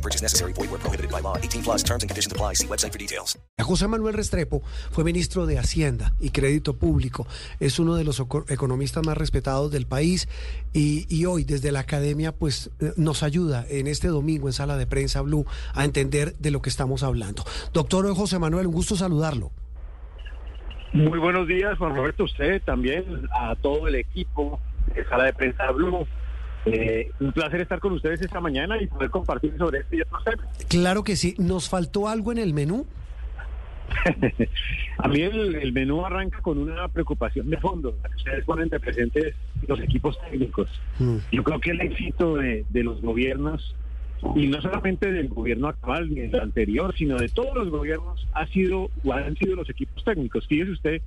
No purchase necessary. Void where prohibited by law. 18 plus terms and conditions apply. See website for details. José Manuel Restrepo fue ministro de Hacienda y Crédito Público. Es uno de los eco- economistas más respetados del país y, y hoy desde la academia pues eh, nos ayuda en este domingo en Sala de Prensa Blue a entender de lo que estamos hablando. Doctor José Manuel, un gusto saludarlo. Muy buenos días, Juan Roberto, usted también, a todo el equipo de Sala de Prensa Blue. Eh, un placer estar con ustedes esta mañana y poder compartir sobre este y otros temas. Claro que sí. ¿Nos faltó algo en el menú? A mí el, el menú arranca con una preocupación de fondo. Ustedes ponen de presentes los equipos técnicos. Mm. Yo creo que el éxito de, de los gobiernos, y no solamente del gobierno actual ni del anterior, sino de todos los gobiernos, ha sido o han sido los equipos técnicos. Fíjese usted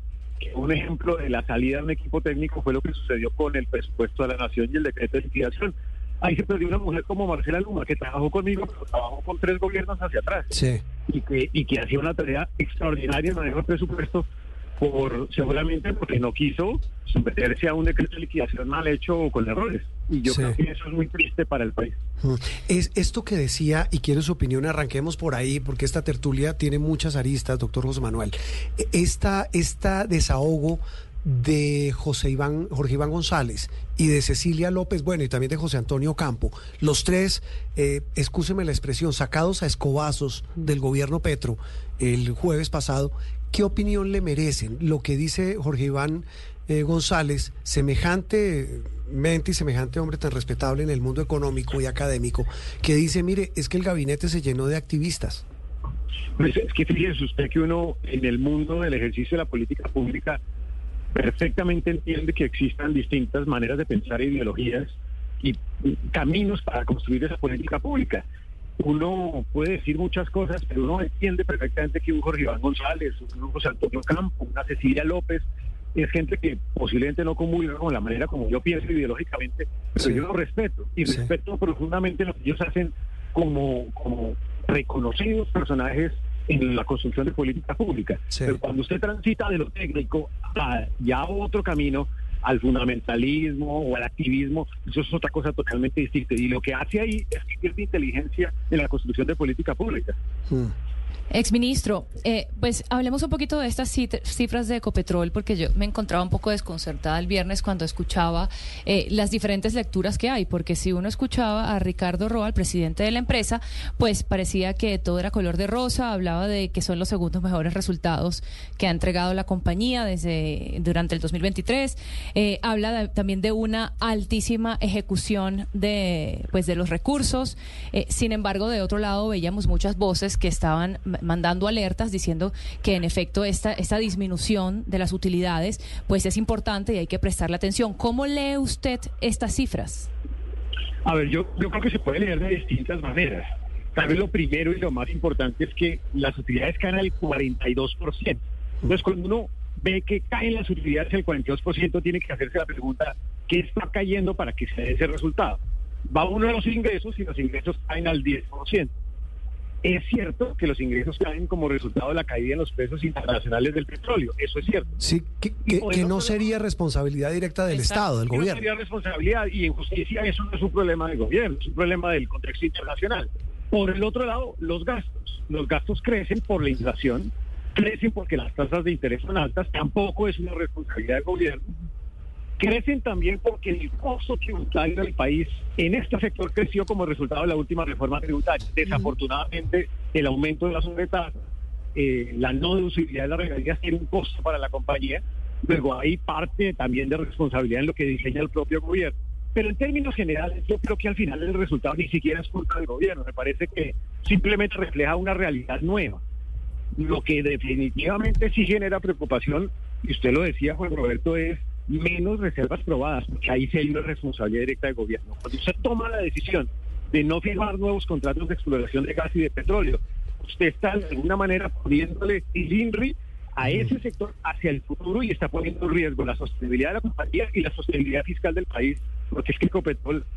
un ejemplo de la salida de un equipo técnico fue lo que sucedió con el presupuesto de la nación y el decreto de liquidación. Ahí se perdió una mujer como Marcela Luma, que trabajó conmigo, pero trabajó con tres gobiernos hacia atrás Sí. y que, y que hacía una tarea extraordinaria en manejo de presupuesto por seguramente porque no quiso someterse a un decreto de liquidación mal hecho o con errores. Y yo Sí. creo que eso es muy triste para el país. Es esto que decía, y quiero su opinión, arranquemos por ahí, porque esta tertulia tiene muchas aristas, doctor José Manuel. E- Esta, esta desahogo de José Iván, Jorge Iván González y de Cecilia López, bueno, y también de José Antonio Campo, los tres, eh, excúseme la expresión, sacados a escobazos del gobierno Petro el jueves pasado, ¿qué opinión le merecen? Lo que dice Jorge Iván eh, González, semejante mente y semejante hombre tan respetable en el mundo económico y académico, que dice, mire, es que el gabinete se llenó de activistas. Pues es que fíjese usted que uno en el mundo del ejercicio de la política pública perfectamente entiende que existan distintas maneras de pensar e ideologías y caminos para construir esa política pública. Uno puede decir muchas cosas, pero uno entiende perfectamente que un Jorge Iván González, un José Antonio Campo, una Cecilia López, es gente que posiblemente no comulga con la manera como yo pienso ideológicamente, pero Sí. yo lo respeto y Sí. respeto profundamente lo que ellos hacen como, como reconocidos personajes en la construcción de política pública. Sí. Pero cuando usted transita de lo técnico a ya otro camino, al fundamentalismo o al activismo, eso es otra cosa totalmente distinta. Y lo que hace ahí es que pierde inteligencia en la construcción de política pública. Mm. Exministro, eh, pues hablemos un poquito de estas cifras de Ecopetrol, porque yo me encontraba un poco desconcertada el viernes cuando escuchaba eh, las diferentes lecturas que hay, porque si uno escuchaba a Ricardo Roa, el presidente de la empresa, pues parecía que todo era color de rosa, hablaba de que son los segundos mejores resultados que ha entregado la compañía desde durante el 2023, eh, habla también de una altísima ejecución de pues de los recursos, eh, sin embargo de otro lado veíamos muchas voces que estaban mandando alertas diciendo que en efecto esta, esta disminución de las utilidades pues es importante y hay que prestarle atención. ¿Cómo lee usted estas cifras? A ver, yo, yo creo que se puede leer de distintas maneras. Tal vez lo primero y lo más importante es que las utilidades caen al 42%. Entonces, cuando uno ve que caen las utilidades al 42%, tiene que hacerse la pregunta, ¿qué está cayendo para que se dé ese resultado? Va uno a los ingresos y los ingresos caen al 10%. Es cierto que los ingresos caen como resultado de la caída en los precios internacionales del petróleo, eso es cierto. Sí, que, no sería responsabilidad directa del Exacto. Estado, del Que no gobierno. sería responsabilidad y en justicia eso no es un problema del gobierno, es un problema del contexto internacional. Por el otro lado, los gastos. Los gastos crecen por la inflación, crecen porque las tasas de interés son altas, tampoco es una responsabilidad del gobierno. Crecen también porque el costo tributario del país en este sector creció como resultado de la última reforma tributaria. Desafortunadamente, el aumento de la sobretasa, eh, la no deducibilidad de las regalías tiene un costo para la compañía. Luego hay parte también de responsabilidad en lo que diseña el propio gobierno. Pero en términos generales, yo creo que al final el resultado ni siquiera es culpa del gobierno. Me parece que simplemente refleja una realidad nueva. Lo que definitivamente sí genera preocupación, y usted lo decía, Juan Roberto, es menos reservas probadas, porque ahí sí hay una responsabilidad directa del gobierno. Cuando usted toma la decisión de no firmar nuevos contratos de exploración de gas y de petróleo, usted está de alguna manera poniéndole el INRI a ese sector hacia el futuro y está poniendo en riesgo la sostenibilidad de la compañía y la sostenibilidad fiscal del país. Porque es que joya.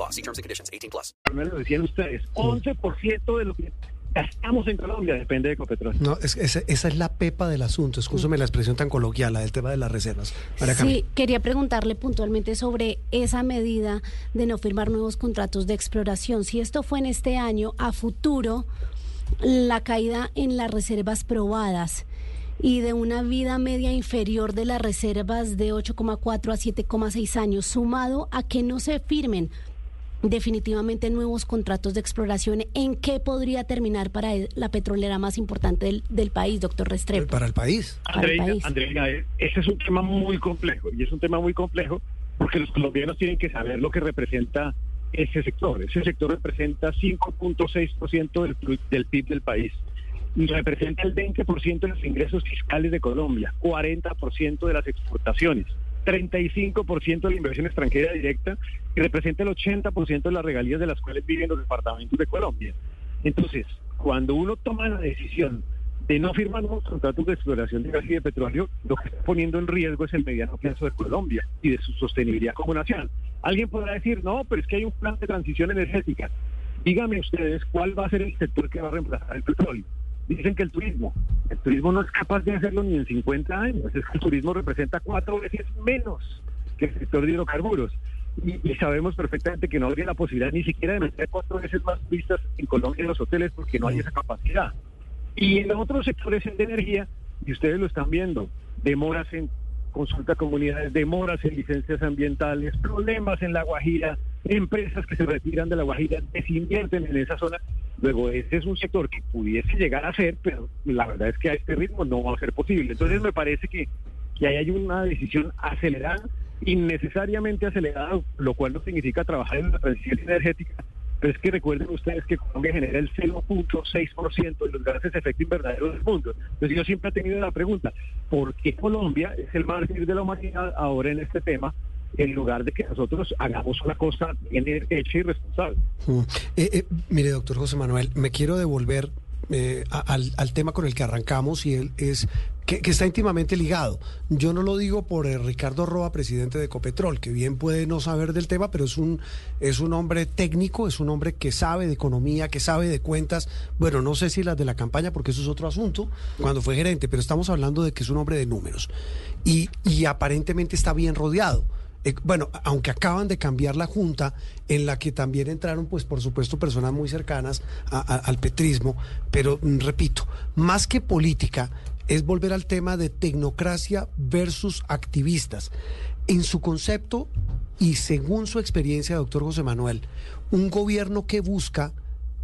law. See terms and conditions. 18 plus. Me lo decían ustedes, 11% de lo que gastamos en Colombia depende de Ecopetrol. No, es- esa, esa es la pepa del asunto. Escúchame la expresión tan coloquial, la del tema de las reservas. María Camila. Sí, quería preguntarle puntualmente sobre esa medida de no firmar nuevos contratos de exploración. Si esto fue en este año, a futuro, la caída en las reservas probadas y de una vida media inferior de las reservas de 8,4 a 7,6 años, sumado a que no se firmen definitivamente nuevos contratos de exploración, ¿en qué podría terminar para la petrolera más importante del, del país, doctor Restrepo? Para el país. Andreina. Andreina, eh, ese es un tema muy complejo y es un tema muy complejo porque los colombianos tienen que saber lo que representa ese sector. Ese sector representa 5.6% del, del PIB del país y representa el 20% de los ingresos fiscales de Colombia, 40% de las exportaciones, 35% de la inversión extranjera directa y representa el 80% de las regalías de las cuales viven los departamentos de Colombia. Entonces, cuando uno toma la decisión de no firmar nuevos contratos de exploración de gas y de petróleo, lo que está poniendo en riesgo es el mediano plazo de Colombia y de su sostenibilidad como nación. Alguien podrá decir, no, pero es que hay un plan de transición energética. Díganme ustedes cuál va a ser el sector que va a reemplazar el petróleo. Dicen que el turismo. El turismo no es capaz de hacerlo ni en 50 años. Es que el turismo representa cuatro veces menos que el sector de hidrocarburos. Y, y sabemos perfectamente que no habría la posibilidad ni siquiera de meter cuatro veces más turistas en Colombia en los hoteles porque no hay esa capacidad. Y en otros sectores de energía, y ustedes lo están viendo, demoras en consulta a comunidades, demoras en licencias ambientales, problemas en La Guajira, empresas que se retiran de La Guajira, desinvierten en esa zona. Luego, ese es un sector que pudiese llegar a ser, pero la verdad es que a este ritmo no va a ser posible. Entonces, me parece que, que ahí hay una decisión acelerada, innecesariamente acelerada, lo cual no significa trabajar en la transición energética, pero es que recuerden ustedes que Colombia genera el 0.6% de los gases de efecto invernadero del mundo. Entonces yo siempre he tenido la pregunta, ¿por qué Colombia es el mártir de la humanidad ahora en este tema, en lugar de que nosotros hagamos una cosa bien hecha y responsable? Mm. Eh, eh, mire, doctor José Manuel, me quiero devolver eh, al, al tema con el que arrancamos y él es que, está íntimamente ligado. Yo no lo digo por Ricardo Roa, presidente de Ecopetrol, que bien puede no saber del tema, pero es un, es un hombre técnico, es un hombre que sabe de economía, que sabe de cuentas. Bueno, no sé si las de la campaña, porque eso es otro asunto, cuando fue gerente, pero estamos hablando de que es un hombre de números y, y aparentemente está bien rodeado. Eh, bueno, aunque acaban de cambiar la junta, en la que también entraron, pues por supuesto, personas muy cercanas al petrismo, pero mm, repito, más que política, es volver al tema de tecnocracia versus activistas. En su concepto y según su experiencia, doctor José Manuel, un gobierno que busca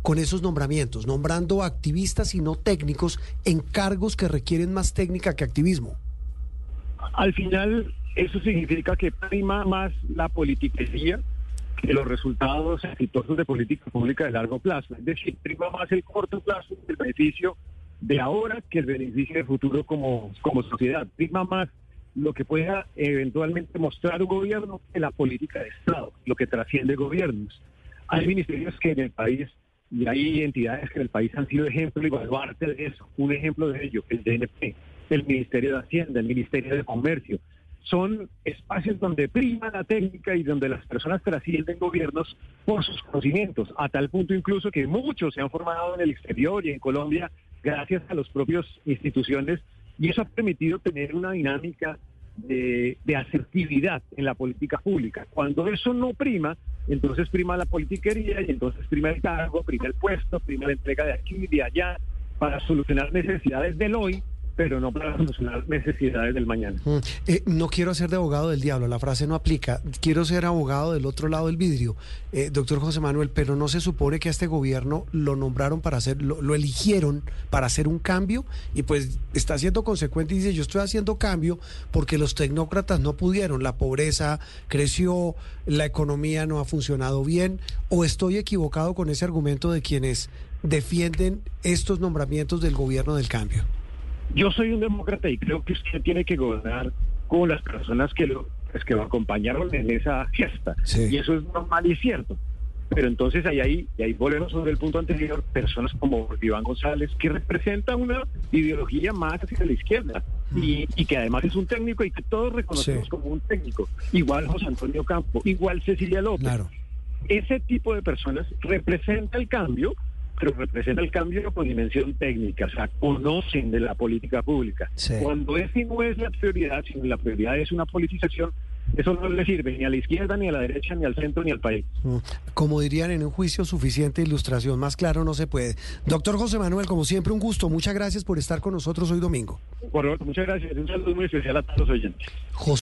con esos nombramientos, nombrando activistas y no técnicos en cargos que requieren más técnica que activismo. Al final, eso significa que prima más la politiquería que los resultados exitosos de política pública de largo plazo. Es decir, prima más el corto plazo, el beneficio de ahora que el beneficio de futuro como, como sociedad. Prima más lo que pueda eventualmente mostrar un gobierno que la política de Estado, lo que trasciende gobiernos. Hay ministerios que en el país y hay entidades que en el país han sido ejemplo y baluarte de eso. Un ejemplo de ello, el DNP, el Ministerio de Hacienda, el Ministerio de Comercio. Son espacios donde prima la técnica y donde las personas trascienden gobiernos por sus conocimientos, a tal punto incluso que muchos se han formado en el exterior y en Colombia gracias a las propias instituciones y eso ha permitido tener una dinámica de, de asertividad en la política pública. Cuando eso no prima, entonces prima la politiquería y entonces prima el cargo, prima el puesto, prima la entrega de aquí y de allá para solucionar necesidades del hoy pero no para solucionar necesidades del mañana. Mm, eh, no quiero ser de abogado del diablo, la frase no aplica. Quiero ser abogado del otro lado del vidrio, eh, doctor José Manuel, pero no se supone que a este gobierno lo nombraron para hacer, lo, lo eligieron para hacer un cambio y pues está siendo consecuente y dice yo estoy haciendo cambio porque los tecnócratas no pudieron, la pobreza creció, la economía no ha funcionado bien, o estoy equivocado con ese argumento de quienes defienden estos nombramientos del gobierno del cambio. Yo soy un demócrata y creo que usted tiene que gobernar con las personas que lo pues, que lo acompañaron en esa gesta. Sí. Y eso es normal y cierto. Pero entonces ahí, ahí, y ahí volvemos sobre el punto anterior, personas como Iván González, que representa una ideología más hacia la izquierda y, y que además es un técnico y que todos reconocemos Sí. como un técnico. Igual José Antonio Campo, igual Cecilia López. Claro. Ese tipo de personas representa el cambio, pero representa el cambio con dimensión técnica, o sea, conocen de la política pública. Sí. Cuando ese no es la prioridad, sino la prioridad es una politización, eso no le sirve ni a la izquierda, ni a la derecha, ni al centro, ni al país. Mm, Como dirían en un juicio, suficiente ilustración, más claro no se puede. Doctor José Manuel, como siempre, un gusto. Muchas gracias por estar con nosotros hoy domingo. Por favor, muchas gracias. Un saludo muy especial a todos los oyentes. José